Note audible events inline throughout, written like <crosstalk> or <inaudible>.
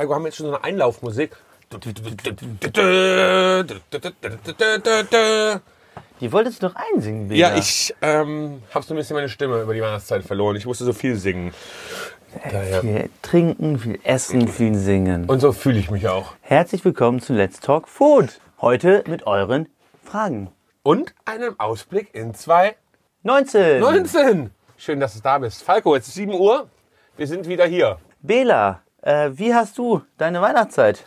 Falco, haben wir jetzt schon so eine Einlaufmusik? Die wolltest du doch einsingen, Bela. Ja, ich ähm, habe so ein bisschen meine Stimme über die Weihnachtszeit verloren. Ich musste so viel singen. Daher. Viel trinken, viel essen, viel singen. Und so fühle ich mich auch. Herzlich willkommen zu Let's Talk Food. Heute mit euren Fragen. Und einem Ausblick in 2019. 19. Schön, dass du da bist. Falco, jetzt ist 7 Uhr. Wir sind wieder hier. Bela, äh, wie hast du deine Weihnachtszeit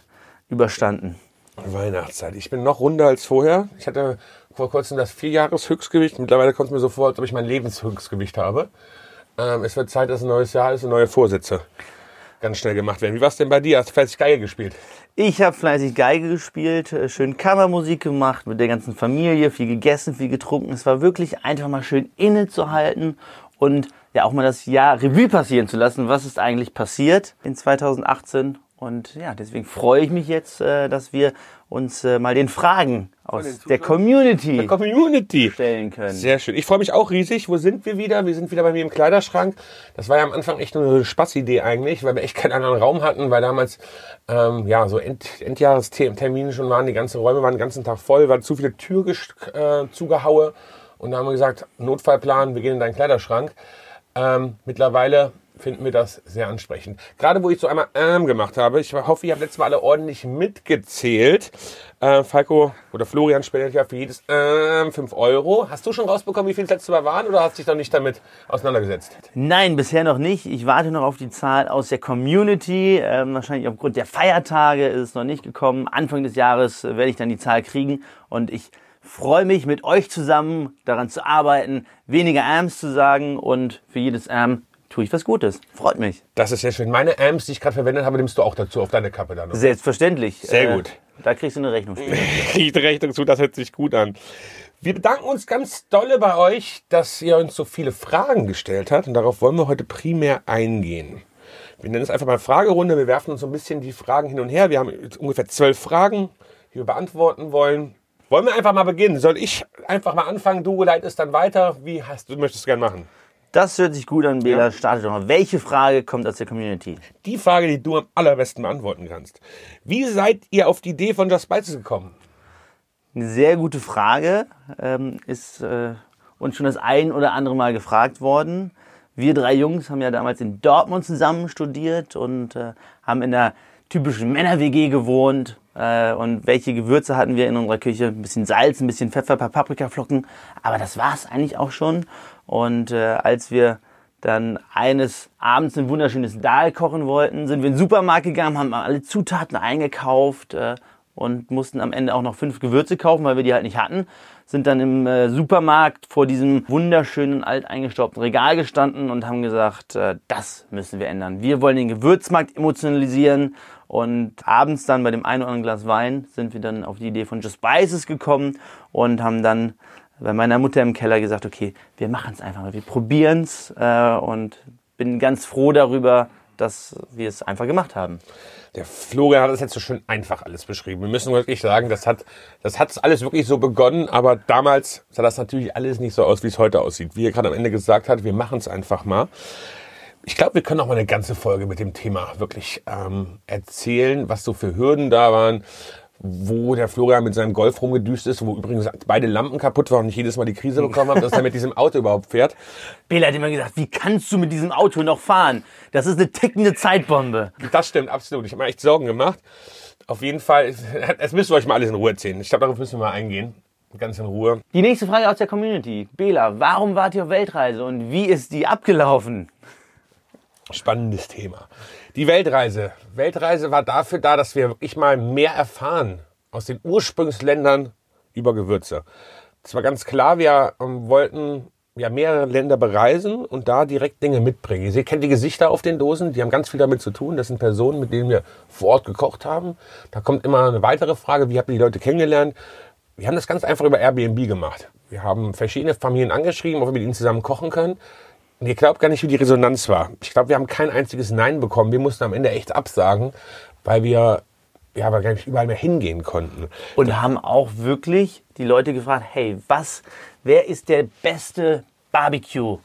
überstanden? Weihnachtszeit. Ich bin noch runder als vorher. Ich hatte vor kurzem das Vierjahres-Höchstgewicht. Mittlerweile kommt es mir so vor, als ob ich mein Lebenshöchstgewicht habe. Ähm, es wird Zeit, dass ein neues Jahr ist und neue Vorsätze ganz schnell gemacht werden. Wie war es denn bei dir? Hast du fleißig Geige gespielt? Ich habe fleißig Geige gespielt, äh, schön Kammermusik gemacht mit der ganzen Familie, viel gegessen, viel getrunken. Es war wirklich einfach mal schön innezuhalten und ja auch mal das Jahr Revue passieren zu lassen. Was ist eigentlich passiert in 2018? Und ja, deswegen freue ich mich jetzt, äh, dass wir uns äh, mal den Fragen aus den der? Community Der Community. stellen können. Sehr schön. Ich freue mich auch riesig. Wo sind wir wieder? Wir sind wieder bei mir im Kleiderschrank. Das war ja am Anfang echt nur eine Spaßidee eigentlich, weil wir echt keinen anderen Raum hatten, weil damals ähm, ja so End Endjahrestermine schon waren. Die ganzen Räume waren den ganzen Tag voll, war zu viele Tür äh, zugehaue. Und da haben wir gesagt, Notfallplan, wir gehen in deinen Kleiderschrank. Ähm, mittlerweile finden wir das sehr ansprechend. Gerade wo ich so einmal ähm gemacht habe, ich hoffe, ihr habt letztes Mal alle ordentlich mitgezählt. Äh, Falco oder Florian spendet ja für jedes ähm 5 Euro. Hast du schon rausbekommen, wie viel es letztes Mal waren oder hast dich noch nicht damit auseinandergesetzt? Nein, bisher noch nicht. Ich warte noch auf die Zahl aus der Community. Ähm, wahrscheinlich aufgrund der Feiertage ist es noch nicht gekommen. Anfang des Jahres äh, werde ich dann die Zahl kriegen und ich freue mich mit euch zusammen daran zu arbeiten, weniger Ams zu sagen und für jedes Am tue ich was Gutes. Freut mich. Das ist sehr schön. Meine Amps, die ich gerade verwendet habe, nimmst du auch dazu auf deine Kappe dann. Selbstverständlich. Sehr gut. Da kriegst du eine Rechnung später. <laughs> Kriegt Rechnung zu, das hört sich gut an. Wir bedanken uns ganz dolle bei euch, dass ihr uns so viele Fragen gestellt habt und darauf wollen wir heute primär eingehen. Wir nennen es einfach mal Fragerunde. Wir werfen uns so ein bisschen die Fragen hin und her. Wir haben ungefähr zwölf Fragen, die wir beantworten wollen. Wollen wir einfach mal beginnen? Soll ich einfach mal anfangen? Du leitest dann weiter. Wie hast du möchtest du gern machen? Das hört sich gut an, Bela. Starte doch mal. Welche Frage kommt aus der Community? Die Frage, die du am allerbesten beantworten kannst. Wie seid ihr auf die Idee von Just Spices gekommen? Eine sehr gute Frage. Ähm, ist äh, uns schon das ein oder andere Mal gefragt worden. Wir drei Jungs haben ja damals in Dortmund zusammen studiert und äh, haben in der typischen Männer-WG gewohnt. Äh, und welche Gewürze hatten wir in unserer Küche? Ein bisschen Salz, ein bisschen Pfeffer, ein paar Paprikaflocken. Aber das war es eigentlich auch schon. Und äh, als wir dann eines Abends ein wunderschönes Dahl kochen wollten, sind wir in den Supermarkt gegangen, haben alle Zutaten eingekauft äh, und mussten am Ende auch noch fünf Gewürze kaufen, weil wir die halt nicht hatten. Sind dann im äh, Supermarkt vor diesem wunderschönen alteingestaubten Regal gestanden und haben gesagt, äh, das müssen wir ändern. Wir wollen den Gewürzmarkt emotionalisieren und abends dann bei dem einen oder anderen Glas Wein sind wir dann auf die Idee von Just Spices gekommen und haben dann bei meiner Mutter im Keller gesagt, okay, wir machen es einfach mal, wir probieren es äh, und bin ganz froh darüber, dass wir es einfach gemacht haben. Der Florian hat das jetzt so schön einfach alles beschrieben. Wir müssen wirklich sagen, das hat, das hat alles wirklich so begonnen, aber damals sah das natürlich alles nicht so aus, wie es heute aussieht. Wie er gerade am Ende gesagt hat, wir machen es einfach mal. Ich glaube, wir können auch mal eine ganze Folge mit dem Thema wirklich ähm, erzählen, was so für Hürden da waren, wo der Florian mit seinem Golf rumgedüst ist, wo übrigens beide Lampen kaputt waren und ich jedes Mal die Krise bekommen habe, dass er mit diesem Auto überhaupt fährt. Bela hat immer gesagt, wie kannst du mit diesem Auto noch fahren? Das ist eine tickende Zeitbombe. Das stimmt, absolut. Ich habe mir echt Sorgen gemacht. Auf jeden Fall, das müsst ihr euch mal alles in Ruhe erzählen. Ich glaube, darauf müssen wir mal eingehen. Ganz in Ruhe. Die nächste Frage aus der Community. Bela, warum wart ihr auf Weltreise und wie ist die abgelaufen? Spannendes Thema. Die Weltreise. Weltreise war dafür da, dass wir wirklich mal mehr erfahren aus den Ursprungsländern über Gewürze. Es war ganz klar, wir ähm, wollten ja mehrere Länder bereisen und da direkt Dinge mitbringen. Ihr kennt die Gesichter auf den Dosen, die haben ganz viel damit zu tun. Das sind Personen, mit denen wir vor Ort gekocht haben. Da kommt immer eine weitere Frage, wie habt ihr die Leute kennengelernt? Wir haben das ganz einfach über Airbnb gemacht. Wir haben verschiedene Familien angeschrieben, ob wir mit ihnen zusammen kochen können. Und ihr glaubt gar nicht, wie die Resonanz war. Ich glaube, wir haben kein einziges Nein bekommen. Wir mussten am Ende echt absagen, weil wir ja, aber gar nicht überall mehr hingehen konnten. Und haben auch wirklich die Leute gefragt, hey, was, wer ist der beste Barbecue?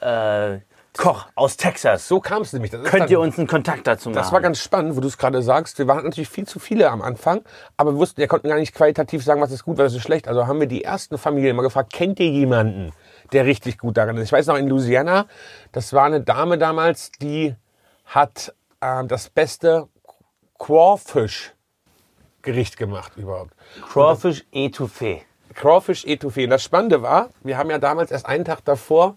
Äh, Koch aus Texas. So kam es nämlich. Das Könnt dann- ihr uns einen Kontakt dazu machen? Das war ganz spannend, wo du es gerade sagst. Wir waren natürlich viel zu viele am Anfang, aber wir wussten, wir konnten gar nicht qualitativ sagen, was ist gut, was ist schlecht. Also haben wir die ersten Familien immer gefragt, kennt ihr jemanden, der richtig gut darin ist? Ich weiß noch, in Louisiana, das war eine Dame damals, die hat ähm, das beste Crawfish-Gericht gemacht überhaupt. Crawfish Etouffee. Crawfish Etouffee. Und das Spannende war, wir haben ja damals erst einen Tag davor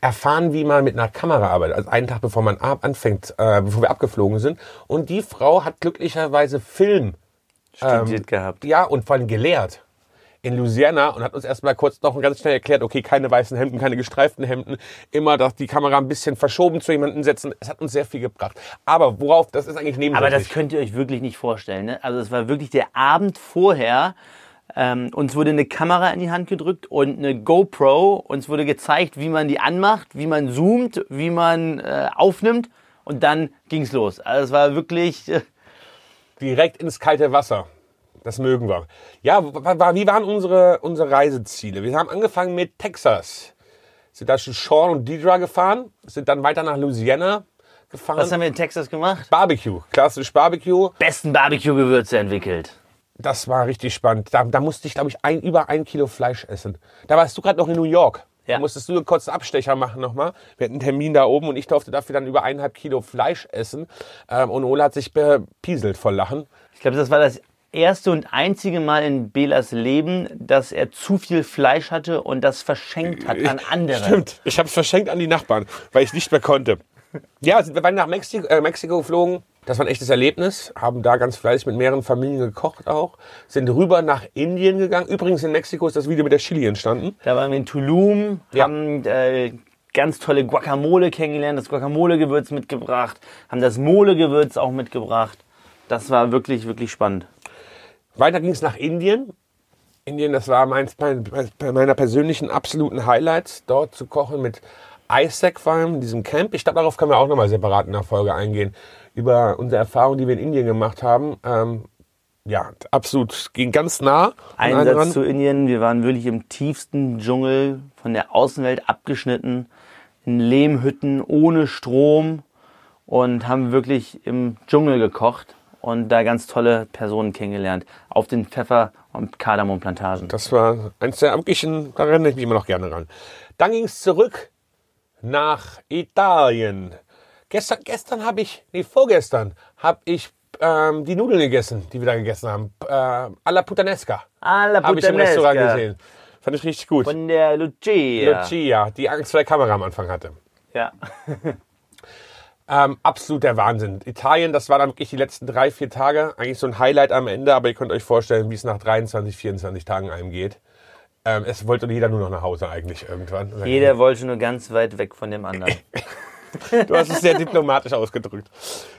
erfahren, wie man mit einer Kamera arbeitet. Also einen Tag bevor man anfängt, äh, bevor wir abgeflogen sind. Und die Frau hat glücklicherweise Film Studiert gehabt. ja, und vor allem gelehrt in Louisiana und hat uns erstmal kurz noch ganz schnell erklärt, okay, keine weißen Hemden, keine gestreiften Hemden, immer dass die Kamera ein bisschen verschoben zu jemandem setzen. Es hat uns sehr viel gebracht. Aber worauf, das ist eigentlich Aber nebensächlich. das könnt ihr euch wirklich nicht vorstellen. Ne? Also es war wirklich der Abend vorher. Ähm, uns wurde eine Kamera in die Hand gedrückt und eine GoPro. Uns wurde gezeigt, wie man die anmacht, wie man zoomt, wie man äh, aufnimmt. Und dann ging's los. Also es war wirklich... Äh, direkt ins kalte Wasser. Das mögen wir. Ja, wie waren unsere, unsere Reiseziele? Wir haben angefangen mit Texas. Sind da schon Sean und Deidre gefahren, sind dann weiter nach Louisiana gefahren. was haben wir in Texas gemacht? Barbecue, klassisch Barbecue. Besten Barbecue-Gewürze entwickelt. Das war richtig spannend. Da, da musste ich, glaube ich, ein, über ein Kilo Fleisch essen. Da warst du gerade noch in New York. Ja. Da musstest du einen kurzen Abstecher machen nochmal. Wir hatten einen Termin da oben und ich durfte dafür dann über eineinhalb Kilo Fleisch essen. Ähm, und Ola hat sich bepieselt vor Lachen. Ich glaube, das war das erste und einzige Mal in Belas Leben, dass er zu viel Fleisch hatte und das verschenkt hat an andere. Stimmt. Ich habe es verschenkt an die Nachbarn, weil ich nicht mehr konnte. Ja, sind wir waren nach Mexiko, äh, Mexiko geflogen. Das war ein echtes Erlebnis. Haben da ganz fleißig mit mehreren Familien gekocht auch. Sind rüber nach Indien gegangen. Übrigens in Mexiko ist das Video mit der Chili entstanden. Da waren wir in Tulum, Ja. haben äh, ganz tolle Guacamole kennengelernt, das Guacamole-Gewürz mitgebracht, haben das Mole-Gewürz auch mitgebracht. Das war wirklich, wirklich spannend. Weiter ging es nach Indien. Indien, das war meins, mein, bei meiner persönlichen absoluten Highlights, dort zu kochen mit Isaac vor allem, in diesem Camp. Ich glaube, darauf können wir auch nochmal separat in der Folge eingehen, über unsere Erfahrungen, die wir in Indien gemacht haben. Ähm, ja, absolut, ging ganz nah Ein Satz zu Indien, wir waren wirklich im tiefsten Dschungel, von der Außenwelt abgeschnitten, in Lehmhütten, ohne Strom und haben wirklich im Dschungel gekocht und da ganz tolle Personen kennengelernt auf den Pfeffer- und Kardamomplantagen. Das war eins der wirklichen, da erinnere ich mich immer noch gerne ran. Dann ging es zurück nach Italien. Gestern, gestern habe ich, nee, vorgestern habe ich ähm, die Nudeln gegessen, die wir da gegessen haben. Äh, alla Puttanesca. Alla Habe ich im. Restaurant gesehen. Fand ich richtig gut. Von der Lucia. Lucia, die Angst vor der Kamera am Anfang hatte. Ja. <laughs> Ähm, absolut der Wahnsinn. Italien, das war dann wirklich die letzten drei, vier Tage. Eigentlich so ein Highlight am Ende, aber ihr könnt euch vorstellen, wie es nach 23, 24 Tagen einem geht. Ähm, es wollte jeder nur noch nach Hause eigentlich irgendwann. Jeder wollte nur ganz weit weg von dem anderen. <laughs> <laughs> Du hast es sehr diplomatisch ausgedrückt.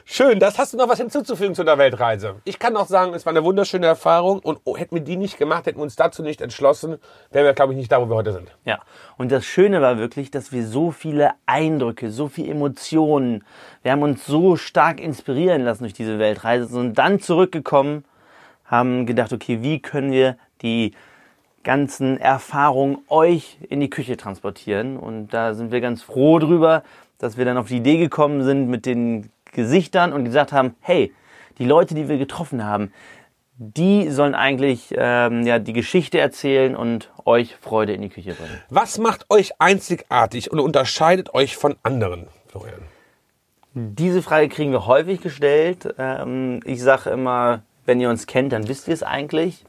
Schön, das hast du noch was hinzuzufügen zu der Weltreise. Ich kann noch sagen, es war eine wunderschöne Erfahrung und oh, hätten wir die nicht gemacht, hätten wir uns dazu nicht entschlossen, wären wir, glaube ich, nicht da, wo wir heute sind. Ja, und das Schöne war wirklich, dass wir so viele Eindrücke, so viele Emotionen, wir haben uns so stark inspirieren lassen durch diese Weltreise, sind dann zurückgekommen, haben gedacht, okay, wie können wir die ganzen Erfahrungen euch in die Küche transportieren? Und da sind wir ganz froh drüber, dass wir dann auf die Idee gekommen sind mit den Gesichtern und gesagt haben, hey, die Leute, die wir getroffen haben, die sollen eigentlich ähm, ja, die Geschichte erzählen und euch Freude in die Küche bringen. Was macht euch einzigartig und unterscheidet euch von anderen, Florian? Diese Frage kriegen wir häufig gestellt. Ähm, ich sage immer, wenn ihr uns kennt, dann wisst ihr es eigentlich.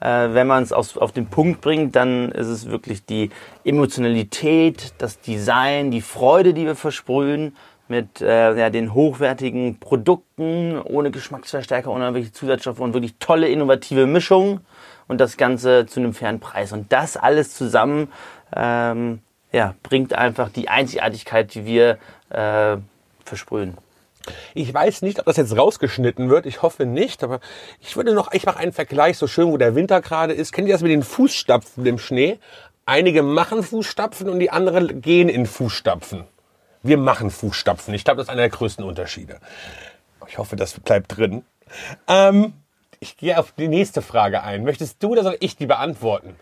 Äh, wenn man es auf den Punkt bringt, dann ist es wirklich die Emotionalität, das Design, die Freude, die wir versprühen mit äh, ja, den hochwertigen Produkten, ohne Geschmacksverstärker, ohne irgendwelche Zusatzstoffe und wirklich tolle, innovative Mischungen und das Ganze zu einem fairen Preis. Und das alles zusammen ähm, ja, bringt einfach die Einzigartigkeit, die wir äh, versprühen. Ich weiß nicht, ob das jetzt rausgeschnitten wird. Ich hoffe nicht, aber ich würde noch, ich mache einen Vergleich, so schön, wo der Winter gerade ist. Kennt ihr das mit den Fußstapfen im Schnee? Einige machen Fußstapfen und die anderen gehen in Fußstapfen. Wir machen Fußstapfen. Ich glaube, das ist einer der größten Unterschiede. Ich hoffe, das bleibt drin. Ähm, ich gehe auf die nächste Frage ein. Möchtest du oder soll ich die beantworten?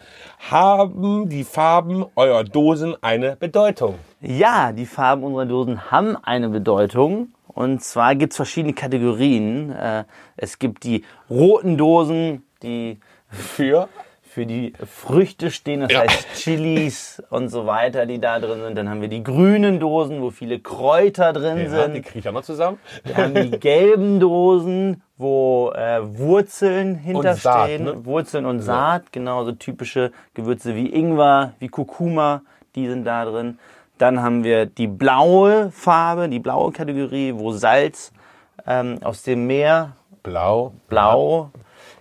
Haben die Farben eurer Dosen eine Bedeutung? Ja, die Farben unserer Dosen haben eine Bedeutung. Und zwar gibt es verschiedene Kategorien. Äh, Es gibt die roten Dosen, die Für? für die Früchte stehen, das Ja. heißt Chilis und so weiter, die da drin sind. Dann haben wir die grünen Dosen, wo viele Kräuter drin Ja, die sind. kriege ich auch noch zusammen. Wir haben die gelben Dosen, wo äh, Wurzeln hinterstehen. Saat, ne? Wurzeln und Saat, genau, so typische Gewürze wie Ingwer, wie Kurkuma, die sind da drin. Dann haben wir die blaue Farbe, die blaue Kategorie, wo Salz ähm, aus dem Meer, Blau. blau,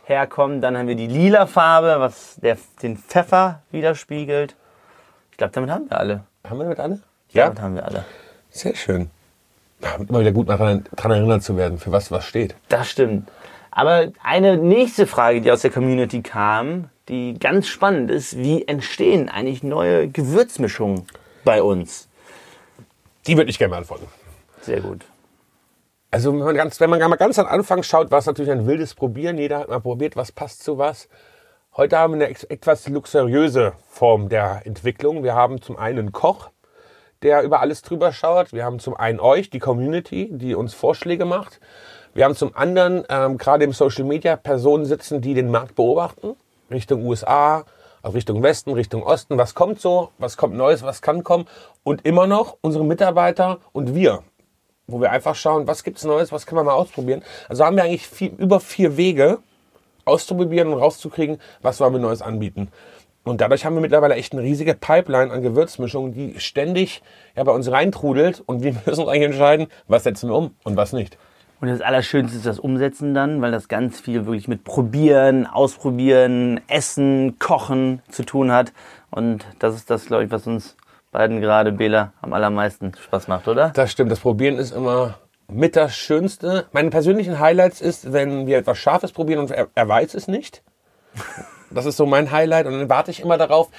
herkommt. Dann haben wir die lila Farbe, was der, den Pfeffer widerspiegelt. Ich glaube, damit haben wir alle. Haben wir damit alle? Damit haben wir alle. Sehr schön. Ja, Immer wieder gut daran, daran erinnert zu werden, für was was steht. Das stimmt. Aber eine nächste Frage, die aus der Community kam, die ganz spannend ist, wie entstehen eigentlich neue Gewürzmischungen bei uns? Die würde ich gerne beantworten. Sehr gut. Also wenn man, ganz, wenn man mal ganz am Anfang schaut, war es natürlich ein wildes Probieren. Jeder hat mal probiert, was passt zu was. Heute haben wir eine etwas luxuriöse Form der Entwicklung. Wir haben zum einen einen Koch, der über alles drüber schaut. Wir haben zum einen euch, die Community, die uns Vorschläge macht. Wir haben zum anderen ähm, gerade im Social Media Personen sitzen, die den Markt beobachten, Richtung USA, Richtung Westen, Richtung Osten. Was kommt so? Was kommt Neues? Was kann kommen? Und immer noch unsere Mitarbeiter und wir, wo wir einfach schauen, was gibt's Neues, was können wir mal ausprobieren. Also haben wir eigentlich viel, über vier Wege auszuprobieren und rauszukriegen, was wollen wir Neues anbieten. Und dadurch haben wir mittlerweile echt eine riesige Pipeline an Gewürzmischungen, die ständig ja, bei uns reintrudelt und wir <laughs> müssen uns eigentlich entscheiden, was setzen wir um und was nicht. Und das Allerschönste ist das Umsetzen dann, weil das ganz viel wirklich mit Probieren, Ausprobieren, Essen, Kochen zu tun hat. Und das ist das, glaube ich, was uns beiden gerade, Bela, am allermeisten Spaß macht, oder? Das stimmt, das Probieren ist immer mit das Schönste. Meine persönlichen Highlights ist, wenn wir etwas Scharfes probieren und er, er weiß es nicht. Das ist so mein Highlight und dann warte ich immer darauf.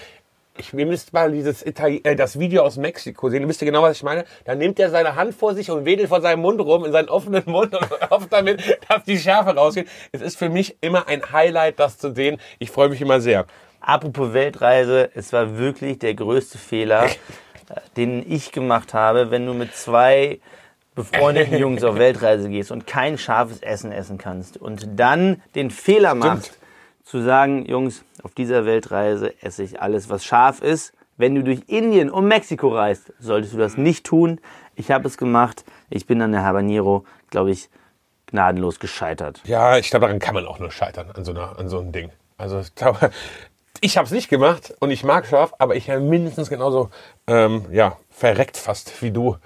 Ich, ihr müsst mal dieses Itali äh, das Video aus Mexiko sehen. Wisst ihr genau, was ich meine? Da nimmt er seine Hand vor sich und wedelt vor seinem Mund rum in seinen offenen Mund und <laughs> hofft damit, dass die Schärfe rausgeht. Es ist für mich immer ein Highlight, das zu sehen. Ich freue mich immer sehr. Apropos Weltreise, es war wirklich der größte Fehler, <laughs> den ich gemacht habe, wenn du mit zwei befreundeten <laughs> Jungs auf Weltreise gehst und kein scharfes Essen essen kannst und dann den Fehler machst, zu sagen, Jungs, auf dieser Weltreise esse ich alles, was scharf ist. Wenn du durch Indien und Mexiko reist, solltest du das nicht tun. Ich habe es gemacht. Ich bin an der Habanero, glaube ich, gnadenlos gescheitert. Ja, ich glaube, daran kann man auch nur scheitern, an so, einer, an so einem Ding. Also ich glaube, <laughs> ich habe es nicht gemacht und ich mag scharf, aber ich bin mindestens genauso ähm, ja, verreckt fast wie du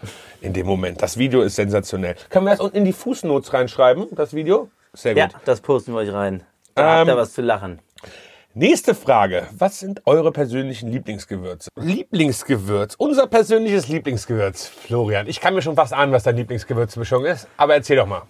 in dem Moment. Das Video ist sensationell. Können wir das unten in die Fußnotes reinschreiben, das Video? Sehr gut. Ja, das posten wir euch rein. Da habt ihr Ähm, was zu lachen. Nächste Frage. Was sind eure persönlichen Lieblingsgewürze? Lieblingsgewürz. Unser persönliches Lieblingsgewürz. Florian, ich kann mir schon fast ahnen, was deine Lieblingsgewürzmischung ist, aber erzähl doch mal.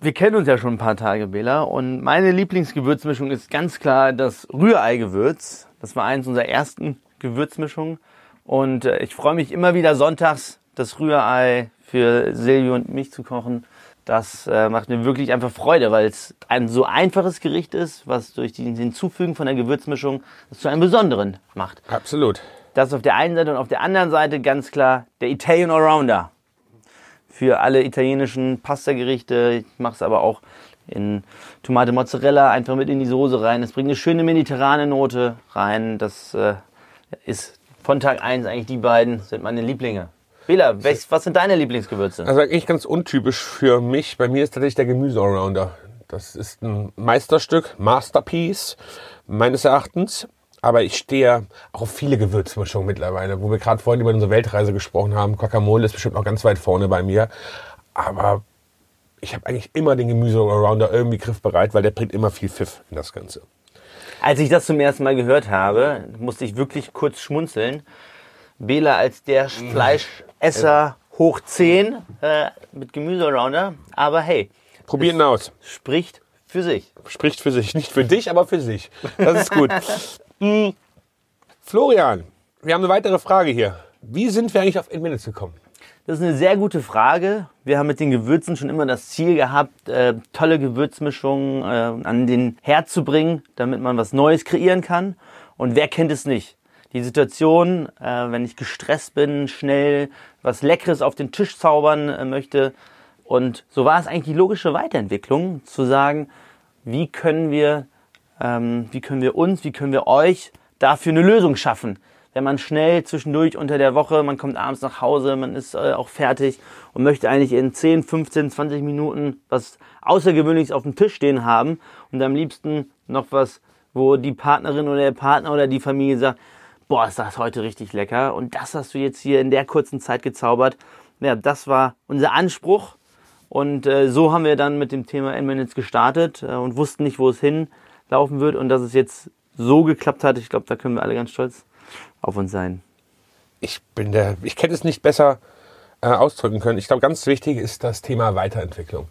Wir kennen uns ja schon ein paar Tage, Bela. Und meine Lieblingsgewürzmischung ist ganz klar das Rührei-Gewürz. Das war eins unserer ersten Gewürzmischungen. Und äh, ich freue mich immer wieder sonntags, das Rührei für Silvio und mich zu kochen. Das äh, macht mir wirklich einfach Freude, weil es ein so einfaches Gericht ist, was durch die Hinzufügen von der Gewürzmischung es zu einem besonderen macht. Absolut. Das auf der einen Seite und auf der anderen Seite ganz klar der Italian Allrounder. Für alle italienischen Pastagerichte. Ich mache es aber auch in Tomate Mozzarella einfach mit in die Soße rein. Es bringt eine schöne mediterrane Note rein. Das äh, ist von Tag 1 eigentlich die beiden sind meine Lieblinge. Bela, welch, was sind deine Lieblingsgewürze? Also eigentlich ganz untypisch für mich. Bei mir ist tatsächlich der Gemüse-Allrounder. Das ist ein Meisterstück, Masterpiece meines Erachtens. Aber ich stehe auch auf viele Gewürzmischungen mittlerweile, wo wir gerade vorhin über unsere Weltreise gesprochen haben. Guacamole ist bestimmt auch ganz weit vorne bei mir. Aber ich habe eigentlich immer den Gemüse-Allrounder irgendwie griffbereit, weil der bringt immer viel Pfiff in das Ganze. Als ich das zum ersten Mal gehört habe, musste ich wirklich kurz schmunzeln. Bela als der <laughs> Fleischesser hoch 10 äh, mit Gemüse-Allrounder. Aber hey, Probieren aus. spricht für sich. Spricht für sich. Nicht für dich, aber für sich. Das ist gut. <laughs> Hm. Florian, wir haben eine weitere Frage hier. Wie sind wir eigentlich auf Inminutes gekommen? Das ist eine sehr gute Frage. Wir haben mit den Gewürzen schon immer das Ziel gehabt, äh, tolle Gewürzmischungen äh, an den Herd zu bringen, damit man was Neues kreieren kann. Und wer kennt es nicht? Die Situation, äh, wenn ich gestresst bin, schnell was Leckeres auf den Tisch zaubern äh, möchte. Und so war es eigentlich die logische Weiterentwicklung, zu sagen, wie können wir, ähm, wie können wir uns, wie können wir euch dafür eine Lösung schaffen? wenn man schnell zwischendurch unter der Woche, man kommt abends nach Hause, man ist äh, auch fertig und möchte eigentlich in 10, 15, 20 Minuten was Außergewöhnliches auf dem Tisch stehen haben und am liebsten noch was, wo die Partnerin oder der Partner oder die Familie sagt, boah, ist das heute richtig lecker und das hast du jetzt hier in der kurzen Zeit gezaubert. Ja, das war unser Anspruch und äh, so haben wir dann mit dem Thema N-Minutes gestartet äh, und wussten nicht, wo es hinlaufen wird und dass es jetzt so geklappt hat, ich glaube, da können wir alle ganz stolz auf uns sein. Ich bin der, ich hätte es nicht besser äh, ausdrücken können. Ich glaube, ganz wichtig ist das Thema Weiterentwicklung.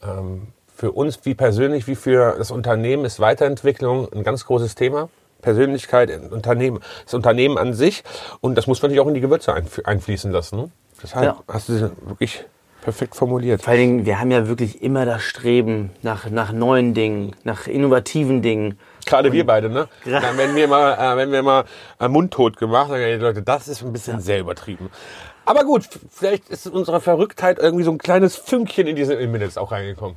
Ähm, für uns wie persönlich, wie für das Unternehmen ist Weiterentwicklung ein ganz großes Thema. Persönlichkeit, Unternehmen, das Unternehmen an sich. Und das muss man natürlich auch in die Gewürze einfließen lassen. Ne? Deshalb ja. hast du wirklich perfekt formuliert. Vor allen Dingen, wir haben ja wirklich immer das Streben nach, nach neuen Dingen, nach innovativen Dingen. Gerade wir beide, ne? <laughs> Dann, wenn wir mal, äh, wenn wir mal äh, mundtot gemacht, dann die Leute, das ist ein bisschen ja. sehr übertrieben. Aber gut, vielleicht ist in unserer Verrücktheit irgendwie so ein kleines Fünkchen in diese Minutes auch reingekommen.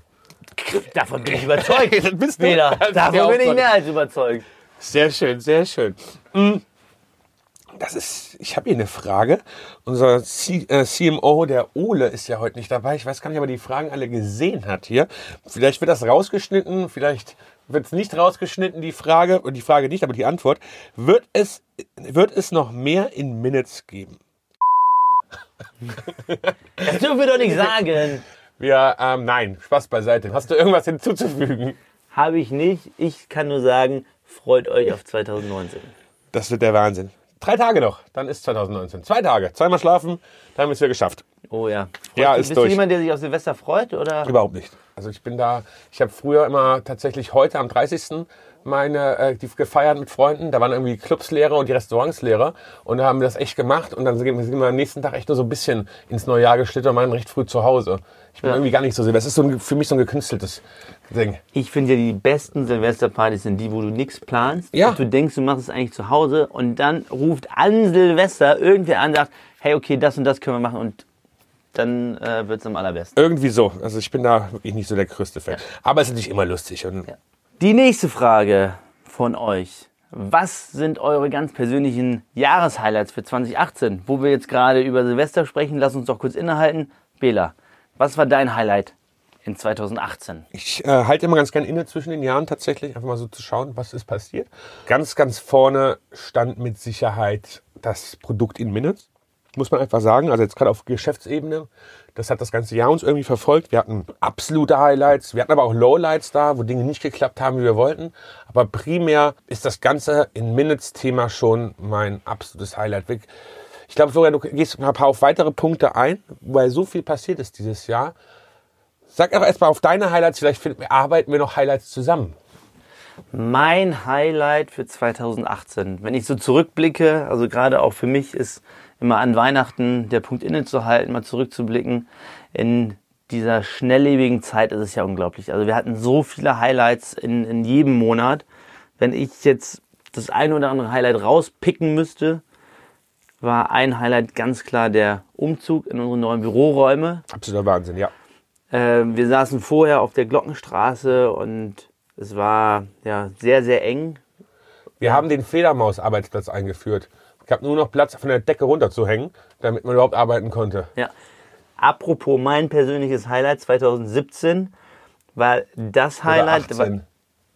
Davon bin ich überzeugt. das <laughs> bist du. Peter, davon bin ich mehr als überzeugt. Sehr schön, sehr schön. Mhm. Das ist, ich habe hier eine Frage. Unser C, äh, CMO, der Ole, ist ja heute nicht dabei. Ich weiß gar nicht, ob er die Fragen alle gesehen hat hier. Vielleicht wird das rausgeschnitten, vielleicht wird es nicht rausgeschnitten, die Frage, und die Frage nicht, aber die Antwort. Wird es, wird es noch mehr in Minutes geben? <laughs> Das dürfen wir doch nicht sagen. Wir, ähm, nein, Spaß beiseite. Hast du irgendwas hinzuzufügen? Habe ich nicht. Ich kann nur sagen, freut euch auf 2019. Das wird der Wahnsinn. Drei Tage noch, dann ist 2019. Zwei Tage, zweimal schlafen, dann haben wir es wieder geschafft. Oh ja. Freut ja, ist bist durch. du jemand, der sich auf Silvester freut? Oder? Überhaupt nicht. Also ich bin da, ich habe früher immer tatsächlich heute am 30. meine äh, die gefeiert mit Freunden. Da waren irgendwie Clubslehrer und die Restaurantslehrer und da haben wir das echt gemacht und dann sind wir am nächsten Tag echt nur so ein bisschen ins neue Jahr geschlittert und waren recht früh zu Hause. Ich bin ja. irgendwie gar nicht so Silvester. Das ist so ein, für mich so ein gekünsteltes Ding. Ich finde ja die besten Silvesterpartys sind die, wo du nichts planst. Ja. Und du denkst, du machst es eigentlich zu Hause und dann ruft an Silvester irgendwer an und sagt, hey, okay, das und das können wir machen und dann äh, wird es am allerbesten. Irgendwie so. Also ich bin da wirklich nicht so der größte Fan. Ja. Aber es ist nicht immer lustig. Und ja. Die nächste Frage von euch. Was sind eure ganz persönlichen Jahreshighlights für 2018? Wo wir jetzt gerade über Silvester sprechen, lass uns doch kurz innehalten. Bela, was war dein Highlight in 2018? Ich äh, halte immer ganz gern inne zwischen den Jahren tatsächlich, einfach mal so zu schauen, was ist passiert. Ganz, ganz vorne stand mit Sicherheit das Produkt in Minutes muss man einfach sagen. Also jetzt gerade auf Geschäftsebene, das hat das ganze Jahr uns irgendwie verfolgt. Wir hatten absolute Highlights, wir hatten aber auch Lowlights da, wo Dinge nicht geklappt haben, wie wir wollten. Aber primär ist das ganze in Minutes-Thema schon mein absolutes Highlight. Ich glaube, Florian, du gehst ein paar auf weitere Punkte ein, weil so viel passiert ist dieses Jahr. Sag doch erstmal auf deine Highlights, vielleicht arbeiten wir noch Highlights zusammen. Mein Highlight für 2018, wenn ich so zurückblicke, also gerade auch für mich ist immer an Weihnachten der Punkt innezuhalten, mal zurückzublicken. In dieser schnelllebigen Zeit ist es ja unglaublich. Also wir hatten so viele Highlights in, in jedem Monat. Wenn ich jetzt das eine oder andere Highlight rauspicken müsste, war ein Highlight ganz klar der Umzug in unsere neuen Büroräume. Absoluter Wahnsinn, ja. Äh, wir saßen vorher auf der Glockenstraße und es war ja sehr, sehr eng. Wir haben den Fledermaus-Arbeitsplatz eingeführt. Ich habe nur noch Platz von der Decke runterzuhängen, damit man überhaupt arbeiten konnte. Ja. Apropos mein persönliches Highlight 2017 war das Highlight. War,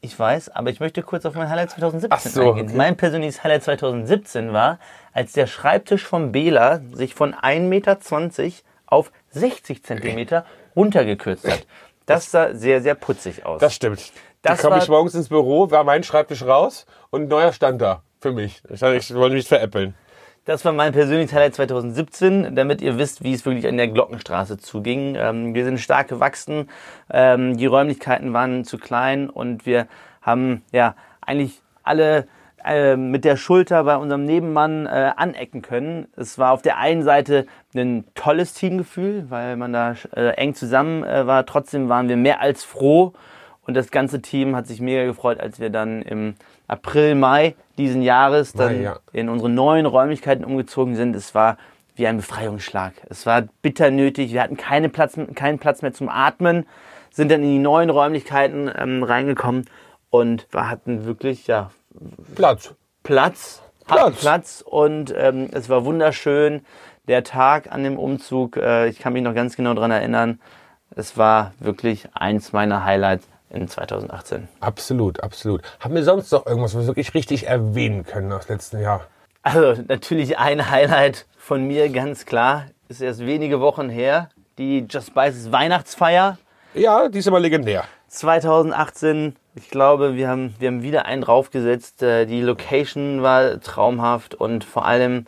ich weiß, aber ich möchte kurz auf mein Highlight 2017 Ach so, eingehen. Okay. Mein persönliches Highlight 2017 war, als der Schreibtisch von Bela sich von 1,20 Meter auf 60 Zentimeter runtergekürzt hat. Das sah sehr, sehr putzig aus. Das stimmt. Das da komme ich morgens ins Büro, war mein Schreibtisch raus und ein neuer stand da für mich. Ich, ich wollte mich veräppeln. Das war mein persönliches Highlight 2017, damit ihr wisst, wie es wirklich an der Glockenstraße zuging. Ähm, wir sind stark gewachsen, ähm, die Räumlichkeiten waren zu klein und wir haben ja eigentlich alle äh, mit der Schulter bei unserem Nebenmann äh, anecken können. Es war auf der einen Seite ein tolles Teamgefühl, weil man da äh, eng zusammen äh, war. Trotzdem waren wir mehr als froh und das ganze Team hat sich mega gefreut, als wir dann im April, Mai diesen Jahres dann Mai, ja. in unsere neuen Räumlichkeiten umgezogen sind. Es war wie ein Befreiungsschlag. Es war bitter nötig. Wir hatten keine Platz, keinen Platz mehr zum Atmen, sind dann in die neuen Räumlichkeiten ähm, reingekommen und wir hatten wirklich ja, Platz. Platz, Platz. Platz und ähm, es war wunderschön. Der Tag an dem Umzug, äh, ich kann mich noch ganz genau dran erinnern, es war wirklich eins meiner Highlights in 2018. Absolut, absolut. Haben wir sonst noch irgendwas, was wir wirklich richtig erwähnen können aus letzten Jahr? Also natürlich ein Highlight von mir, ganz klar, ist erst wenige Wochen her, die Just Spices Weihnachtsfeier Ja, die ist immer legendär. 2018. Ich glaube, wir haben, wir haben wieder einen draufgesetzt. Äh, Die Location war traumhaft und vor allem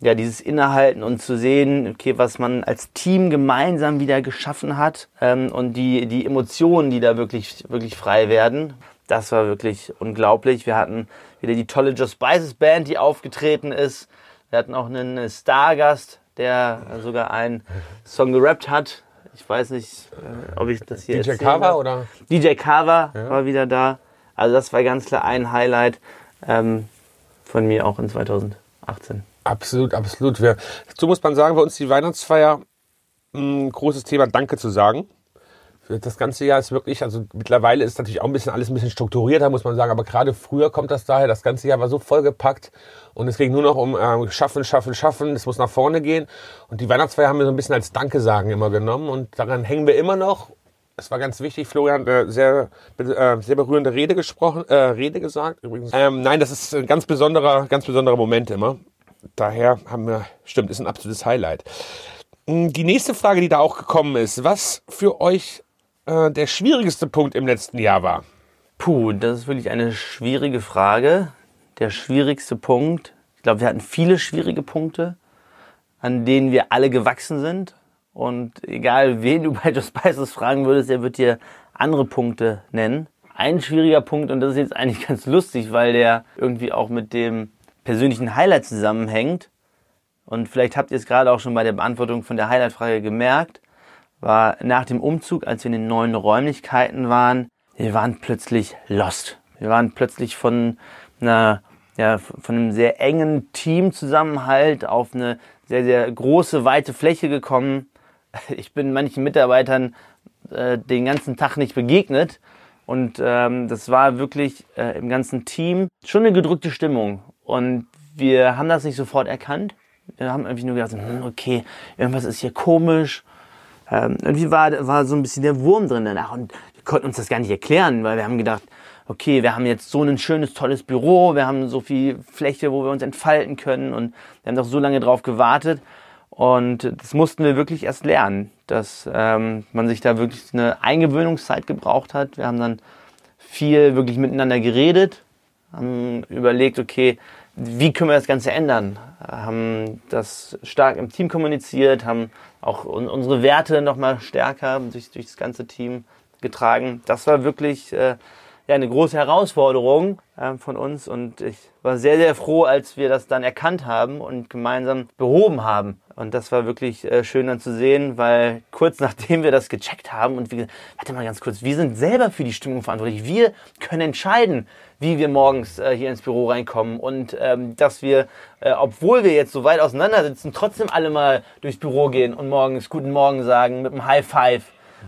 ja dieses Innehalten und zu sehen, okay, was man als Team gemeinsam wieder geschaffen hat ähm, und die, die Emotionen, die da wirklich, wirklich frei werden. Das war wirklich unglaublich. Wir hatten wieder die tolle Just Spices Band, die aufgetreten ist. Wir hatten auch einen Stargast, der sogar einen Song gerappt hat. Ich weiß nicht, äh, ob ich das hier DJ darf. oder? DJ Carver war wieder da. Also das war ganz klar ein Highlight ähm, von mir auch in 2018. Absolut, absolut. Wir, dazu muss man sagen, bei uns die Weihnachtsfeier ein großes Thema Danke zu sagen. Das ganze Jahr ist wirklich, also mittlerweile ist natürlich auch ein bisschen alles ein bisschen strukturierter, muss man sagen, aber gerade früher kommt das daher, das ganze Jahr war so vollgepackt und es ging nur noch um ähm, Schaffen, Schaffen, Schaffen, es muss nach vorne gehen. Und die Weihnachtsfeier haben wir so ein bisschen als Danke sagen immer genommen und daran hängen wir immer noch. Es war ganz wichtig, Florian hat eine sehr, äh, sehr berührende Rede gesprochen, äh, Rede gesagt übrigens. Ähm, nein, das ist ein ganz besonderer, ganz besonderer Moment immer. Daher haben wir, stimmt, ist ein absolutes Highlight. Mm, Die nächste Frage, die da auch gekommen ist, was für euch äh, der schwierigste Punkt im letzten Jahr war? Puh, das ist wirklich eine schwierige Frage. Der schwierigste Punkt, ich glaube, wir hatten viele schwierige Punkte, an denen wir alle gewachsen sind. Und egal, wen du <laughs> bei Just Spices fragen würdest, der wird dir andere Punkte nennen. Ein schwieriger Punkt, und das ist jetzt eigentlich <laughs> ganz lustig, weil der irgendwie auch mit dem persönlichen Highlight zusammenhängt. Und vielleicht habt ihr es gerade auch schon bei der Beantwortung von der Highlight-Frage gemerkt, war nach dem Umzug, als wir in den neuen Räumlichkeiten waren, wir waren plötzlich lost. Wir waren plötzlich von einer, ja, von einem sehr engen Teamzusammenhalt auf eine sehr, sehr große, weite Fläche gekommen. <laughs> Ich bin manchen Mitarbeitern äh, den ganzen Tag nicht begegnet. Und ähm, das war wirklich äh, im ganzen Team schon eine gedrückte Stimmung. Und wir haben das nicht sofort erkannt. Wir haben irgendwie nur gedacht, hm, okay, irgendwas ist hier komisch. Ähm, irgendwie war, war so ein bisschen der Wurm drin danach. Und wir konnten uns das gar nicht erklären, weil wir haben gedacht, okay, wir haben jetzt so ein schönes, tolles Büro, wir haben so viel Fläche, wo wir uns entfalten können und wir haben doch so lange drauf gewartet. Und das mussten wir wirklich erst lernen, dass ähm, man sich da wirklich eine Eingewöhnungszeit gebraucht hat. Wir haben dann viel wirklich miteinander geredet, haben überlegt, okay, wie können wir das Ganze ändern? Haben das stark im Team kommuniziert, haben auch un unsere Werte nochmal stärker durch, durch das ganze Team getragen. Das war wirklich äh, ja, eine große Herausforderung äh, von uns und ich war sehr, sehr froh, als wir das dann erkannt haben und gemeinsam behoben haben. Und das war wirklich äh, schön dann zu sehen, weil kurz <laughs> nachdem wir das gecheckt haben und wir, warte mal ganz kurz, wir sind selber für die Stimmung verantwortlich. Wir können entscheiden, wie wir morgens äh, hier ins Büro reinkommen und ähm, dass wir, äh, obwohl wir jetzt so weit auseinander sitzen, trotzdem alle mal durchs Büro gehen und morgens Guten Morgen sagen mit einem High Five.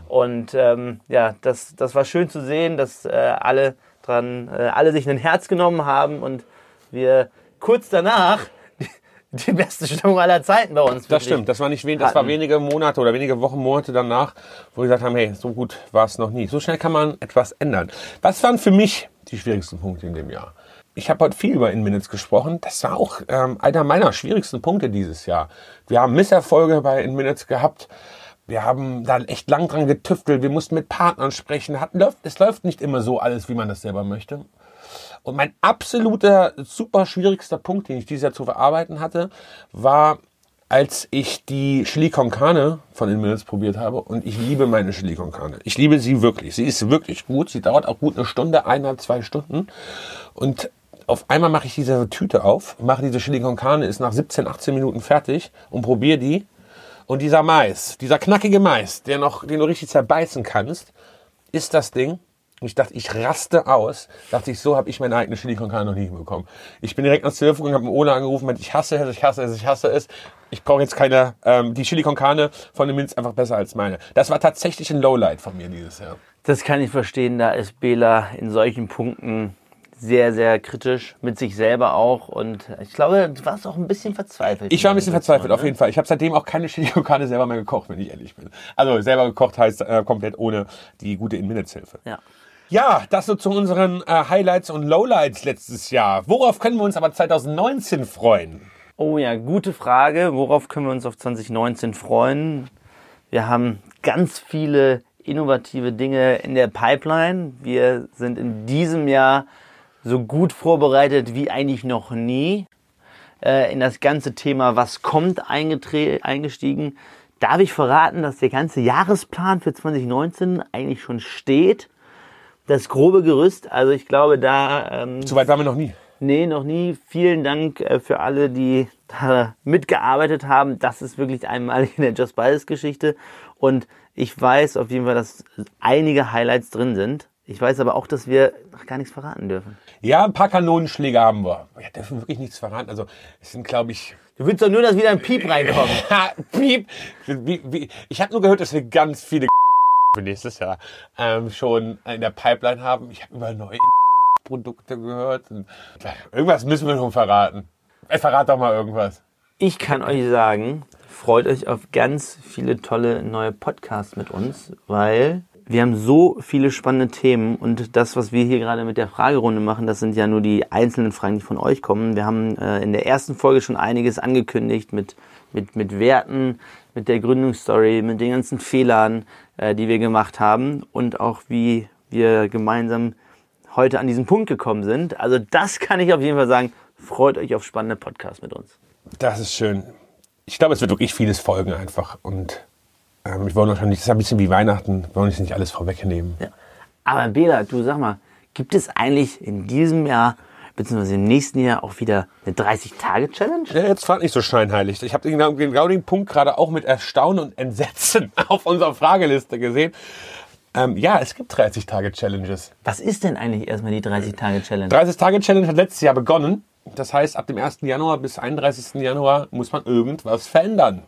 Und ähm, ja, das, das war schön zu sehen, dass äh, alle dran, äh, alle sich ein Herz genommen haben und wir kurz danach <laughs> die, beste Stimmung aller Zeiten bei uns. Das stimmt, das war nicht wen, das war wenige Monate oder wenige Wochen, Monate danach, wo wir gesagt haben, hey, so gut war es noch nie. So schnell kann man etwas ändern. Was waren für mich die schwierigsten Punkte in dem Jahr? Ich habe heute viel über In-Minutes gesprochen. Das war auch ähm, einer meiner schwierigsten Punkte dieses Jahr. Wir haben Misserfolge bei In-Minutes gehabt. Wir haben da echt lang dran getüftelt. Wir mussten mit Partnern sprechen. Hat, läuft, es läuft nicht immer so alles, wie man das selber möchte. Und mein absoluter, super schwierigster Punkt, den ich dieses Jahr zu verarbeiten hatte, war, als ich die Chili con Carne von In Minutes probiert habe. Und ich liebe meine Chili con Carne. Ich liebe sie wirklich. Sie ist wirklich gut. Sie dauert auch gut eine Stunde, eineinhalb, zwei Stunden. Und auf einmal mache ich diese Tüte auf, mache diese Chili con Carne, ist nach 17, 18 Minuten fertig und probiere die. Und dieser Mais, dieser knackige Mais, der noch, den du richtig zerbeißen kannst, ist das Ding. Und ich dachte, ich raste aus. Dachte ich, so habe ich meine eigene Chili con Carne noch nie bekommen. Ich bin direkt ans Telefon gegangen, habe Ola angerufen, meinte, ich hasse es, ich hasse es, ich hasse es. Ich brauche jetzt keine, ähm, die Chili con Carne von dem Minz einfach besser als meine. Das war tatsächlich ein Lowlight von mir dieses Jahr. Das kann ich verstehen, da ist Bela in solchen Punkten sehr, sehr kritisch mit sich selber auch. Und ich glaube, du warst auch ein bisschen verzweifelt. Ich war ein bisschen verzweifelt, ne? auf jeden Fall. Ich habe seitdem auch keine Chili con Carne selber mehr gekocht, wenn ich ehrlich bin. Also selber gekocht heißt äh, komplett ohne die gute In-Minutes-Hilfe. Ja. Ja, das so zu unseren äh, Highlights und Lowlights letztes Jahr. Worauf können wir uns aber 2019 freuen? Oh ja, gute Frage. Worauf können wir uns auf 2019 freuen? Wir haben ganz viele innovative Dinge in der Pipeline. Wir sind in diesem Jahr so gut vorbereitet wie eigentlich noch nie äh, in das ganze Thema Was kommt eingestiegen. Darf ich verraten, dass der ganze Jahresplan für 2019 eigentlich schon steht? Das grobe Gerüst, also ich glaube, da ähm, Soweit waren wir noch nie. Nee, noch nie. Vielen Dank äh, für alle, die da mitgearbeitet haben. Das ist wirklich einmalig in der Just Bias Geschichte. Und ich weiß auf jeden Fall, dass einige Highlights drin sind. Ich weiß aber auch, dass wir noch gar nichts verraten dürfen. Ja, ein paar Kanonenschläge haben wir. Wir dürfen wirklich nichts verraten. Also es sind, glaube ich, Du willst doch nur, dass wieder ein Piep reinkommt. <laughs> Ha, Piep. Ich habe nur gehört, dass wir ganz viele für nächstes Jahr ähm, schon in der Pipeline haben. Ich habe über neue <laughs> Produkte gehört. Irgendwas müssen wir noch verraten. Ey, verrat doch mal irgendwas. Ich kann euch sagen, freut euch auf ganz viele tolle neue Podcasts mit uns, weil wir haben so viele spannende Themen und das, was wir hier gerade mit der Fragerunde machen, das sind ja nur die einzelnen Fragen, die von euch kommen. Wir haben äh, in der ersten Folge schon einiges angekündigt mit, mit, mit Werten, mit der Gründungsstory, mit den ganzen Fehlern, äh, die wir gemacht haben und auch wie wir gemeinsam heute an diesen Punkt gekommen sind. Also das kann ich auf jeden Fall sagen. Freut euch auf spannende Podcasts mit uns. Das ist schön. Ich glaube, es wird wirklich vieles folgen einfach. Und ähm, ich wollte wahrscheinlich, das ist ein bisschen wie Weihnachten, wir wollen jetzt nicht alles vorwegnehmen. Ja. Aber Bela, du sag mal, gibt es eigentlich in diesem Jahr beziehungsweise im nächsten Jahr auch wieder eine 30-Tage-Challenge? Ja, jetzt fragt nicht so scheinheilig. Ich habe genau, genau den Punkt gerade auch mit Erstaunen und Entsetzen <laughs> auf unserer Frageliste gesehen. Ähm, ja, es gibt 30-Tage-Challenges. Was ist denn eigentlich erstmal die 30-Tage-Challenge? 30-Tage-Challenge hat letztes Jahr begonnen. Das heißt, ab dem 1. Januar bis 31. Januar muss man irgendwas verändern.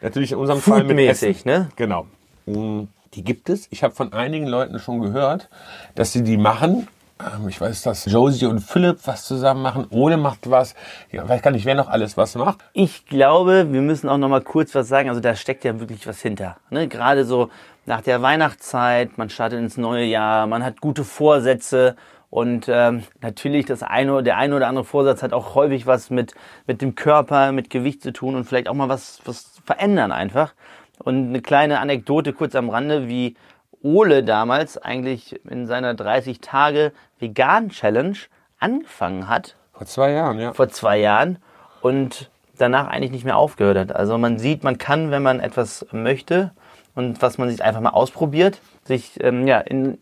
Natürlich in unserem Fall mit Essen. ne? Genau. Mm, Die gibt es. Ich habe von einigen Leuten schon gehört, dass sie die machen. Ähm, Ich weiß, dass Josie und Philipp was zusammen machen. Ole macht was. Ich weiß gar nicht, wer noch alles was macht. Ich glaube, wir müssen auch noch mal kurz was sagen. Also da steckt ja wirklich was hinter. Ne? Gerade so nach der Weihnachtszeit, man startet ins neue Jahr, man hat gute Vorsätze und ähm, natürlich das eine, der eine oder andere Vorsatz hat auch häufig was mit mit dem Körper, mit Gewicht zu tun und vielleicht auch mal was was verändern einfach. Und eine kleine Anekdote kurz am Rande, wie Ole damals eigentlich in seiner 30 Tage Vegan Challenge angefangen hat Vor zwei Jahren, ja. vor zwei Jahren und danach eigentlich nicht mehr aufgehört hat. Also man sieht, man kann, wenn man etwas möchte und was man sich einfach mal ausprobiert, sich ähm, ja, in,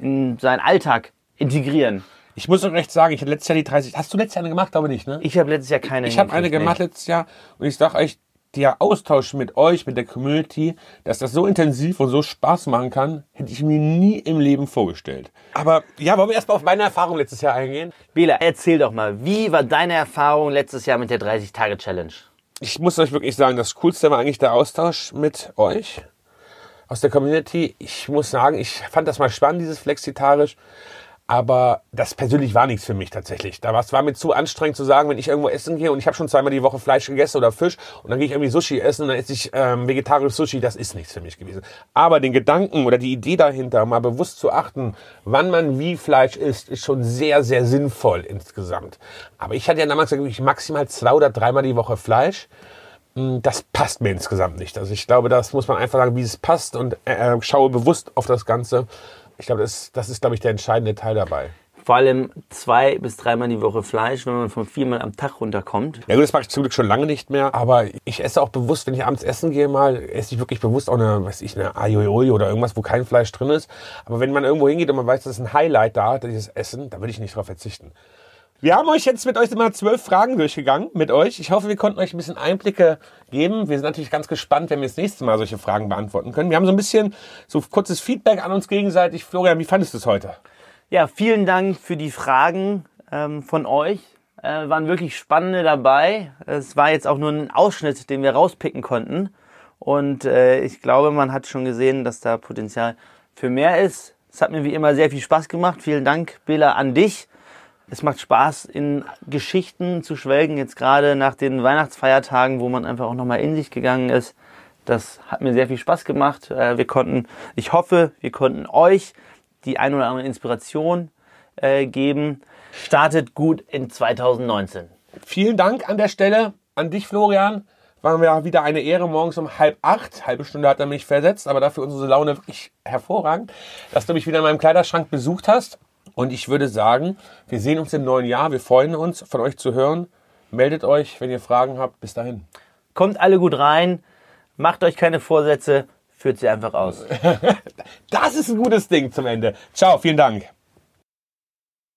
in seinen Alltag integrieren. Ich muss doch recht sagen, ich hatte letztes Jahr die 30. Hast du letztes Jahr eine gemacht? Glaube nicht, ne? Ich habe letztes Jahr keine. Ich habe eine gemacht letztes Jahr und ich sage euch, der Austausch mit euch, mit der Community, dass das so intensiv und so Spaß machen kann, hätte ich mir nie im Leben vorgestellt. Aber ja, wollen wir erstmal auf meine Erfahrung letztes Jahr eingehen? Bela, erzähl doch mal, wie war deine Erfahrung letztes Jahr mit der 30-Tage-Challenge? Ich muss euch wirklich sagen, das Coolste war eigentlich der Austausch mit euch aus der Community. Ich muss sagen, ich fand das mal spannend, dieses Flexitarisch. Aber das persönlich war nichts für mich tatsächlich. Da war es war mir zu anstrengend zu sagen, wenn ich irgendwo essen gehe und ich habe schon zweimal die Woche Fleisch gegessen oder Fisch und dann gehe ich irgendwie Sushi essen und dann esse ich ähm, vegetarisches Sushi, das ist nichts für mich gewesen. Aber den Gedanken oder die Idee dahinter, mal bewusst zu achten, wann man wie Fleisch isst, ist schon sehr, sehr sinnvoll insgesamt. Aber ich hatte ja damals wirklich maximal zwei oder dreimal die Woche Fleisch Hm, das passt mir insgesamt nicht. Also ich glaube, das muss man einfach sagen, wie es passt und äh, schaue bewusst auf das Ganze. Ich glaube, das, das ist, glaube ich, der entscheidende Teil dabei. Vor allem zwei bis dreimal die Woche Fleisch, wenn man von viermal am Tag runterkommt. Ja gut, das mache ich zum Glück schon lange nicht mehr, aber ich esse auch bewusst, wenn ich abends essen gehe mal, esse ich wirklich bewusst auch eine, weiß ich, eine Aioli oder irgendwas, wo kein Fleisch drin ist. Aber wenn man irgendwo hingeht und man weiß, das ist ein Highlight da, dieses Essen, da würde ich nicht drauf verzichten. Wir haben euch jetzt mit euch immer zwölf Fragen durchgegangen mit euch. Ich hoffe, wir konnten euch ein bisschen Einblicke geben. Wir sind natürlich ganz gespannt, wenn wir das nächste Mal solche Fragen beantworten können. Wir haben so ein bisschen so kurzes Feedback an uns gegenseitig. Florian, wie fandest du es heute? Ja, vielen Dank für die Fragen ähm, von euch. Äh, waren wirklich spannende dabei. Es war jetzt auch nur ein Ausschnitt, den wir rauspicken konnten. Und äh, ich glaube, man hat schon gesehen, dass da Potenzial für mehr ist. Es hat mir wie immer sehr viel Spaß gemacht. Vielen Dank, Bela, an dich. Es macht Spaß, in Geschichten zu schwelgen, jetzt gerade nach den Weihnachtsfeiertagen, wo man einfach auch nochmal in sich gegangen ist. Das hat mir sehr viel Spaß gemacht. Äh, wir konnten, ich hoffe, wir konnten euch die ein oder andere Inspiration äh, geben. Startet gut in 2019. Vielen Dank an der Stelle an dich, Florian. War mir wieder eine Ehre, morgens um halb acht. Halbe Stunde hat er mich versetzt, aber dafür unsere Laune wirklich hervorragend, dass du mich wieder in meinem Kleiderschrank besucht hast. Und ich würde sagen, wir sehen uns im neuen Jahr. Wir freuen uns, von euch zu hören. Meldet euch, wenn ihr Fragen habt. Bis dahin. Kommt alle gut rein. Macht euch keine Vorsätze. Führt sie einfach aus. <laughs> das ist ein gutes Ding zum Ende. Ciao, vielen Dank.